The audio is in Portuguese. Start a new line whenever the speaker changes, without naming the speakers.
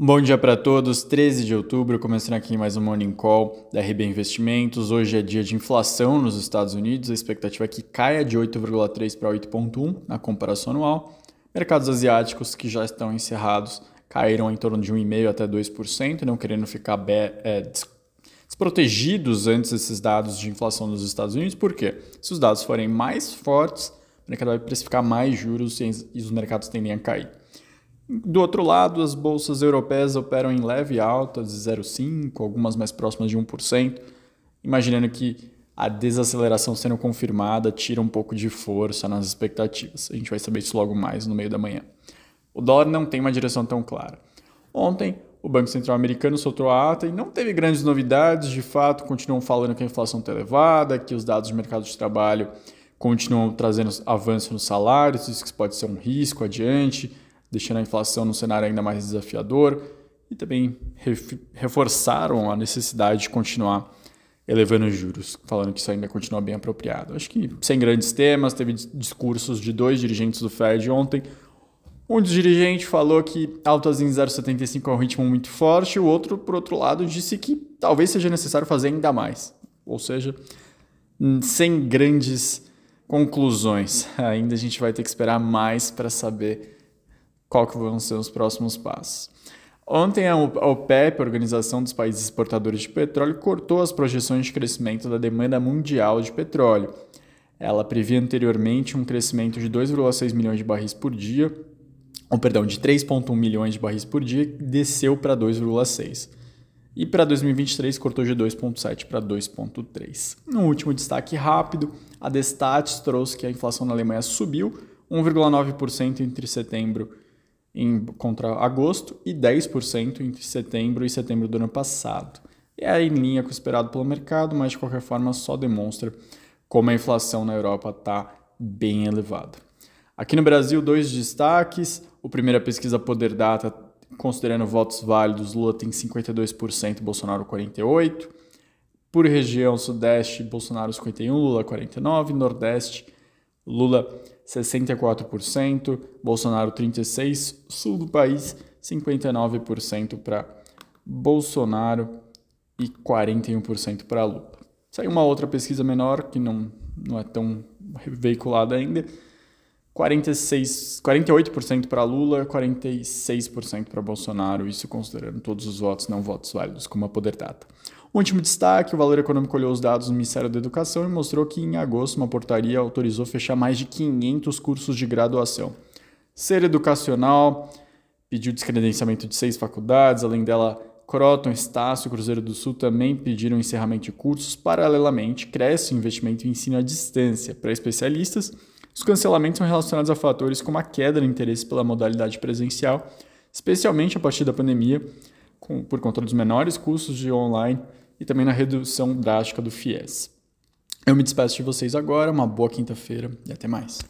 Bom dia para todos, 13 de outubro, começando aqui mais um Morning Call da RB Investimentos. Hoje é dia de inflação nos Estados Unidos, a expectativa é que caia de 8,3 para 8,1 na comparação anual. Mercados asiáticos que já estão encerrados caíram em torno de 1,5% até 2%, não querendo ficar é, desprotegidos antes desses dados de inflação nos Estados Unidos, por quê? Se os dados forem mais fortes, o mercado vai precificar mais juros e os mercados tendem a cair. Do outro lado, as bolsas europeias operam em leve alta de 0,5%, algumas mais próximas de 1%, imaginando que a desaceleração sendo confirmada tira um pouco de força nas expectativas. A gente vai saber isso logo mais no meio da manhã. O dólar não tem uma direção tão clara. Ontem, o Banco Central americano soltou a ata e não teve grandes novidades, de fato, continuam falando que a inflação está elevada, que os dados de mercado de trabalho continuam trazendo avanço nos salários, isso pode ser um risco adiante deixando a inflação num cenário ainda mais desafiador e também reforçaram a necessidade de continuar elevando os juros, falando que isso ainda continua bem apropriado. Acho que sem grandes temas, teve discursos de dois dirigentes do Fed ontem. Um dos dirigentes falou que altas em 0,75 é um ritmo muito forte, o outro, por outro lado, disse que talvez seja necessário fazer ainda mais. Ou seja, sem grandes conclusões. Ainda a gente vai ter que esperar mais para saber qual que vão ser os próximos passos. Ontem a OPEP, a Organização dos Países Exportadores de Petróleo, cortou as projeções de crescimento da demanda mundial de petróleo. Ela previa anteriormente um crescimento de 2,6 milhões de barris por dia, ou perdão, de 3,1 milhões de barris por dia, desceu para 2,6. E para 2023 cortou de 2,7 para 2,3. No último destaque rápido, a Destats trouxe que a inflação na Alemanha subiu 1,9% entre setembro e em, contra agosto e 10% entre setembro e setembro do ano passado. É em linha com o esperado pelo mercado, mas de qualquer forma só demonstra como a inflação na Europa está bem elevada. Aqui no Brasil, dois destaques. O primeiro é a pesquisa Poder Data, considerando votos válidos, Lula tem 52%, Bolsonaro 48%. Por região, Sudeste, Bolsonaro 51%, Lula 49%, Nordeste, Lula 64%, Bolsonaro 36%, sul do país 59% para Bolsonaro e 41% para Lula. Saiu uma outra pesquisa menor que não, não é tão veiculada ainda. 46, 48% para Lula, 46% para Bolsonaro, isso considerando todos os votos não votos válidos, como a Poder Data. O último destaque: o Valor Econômico olhou os dados do Ministério da Educação e mostrou que em agosto uma portaria autorizou fechar mais de 500 cursos de graduação. Ser Educacional pediu descredenciamento de seis faculdades, além dela, Croton, Estácio Cruzeiro do Sul também pediram encerramento de cursos. Paralelamente, cresce o investimento em ensino à distância. Para especialistas, os cancelamentos são relacionados a fatores como a queda no interesse pela modalidade presencial, especialmente a partir da pandemia, com, por conta dos menores custos de online e também na redução drástica do FIES. Eu me despeço de vocês agora, uma boa quinta-feira e até mais.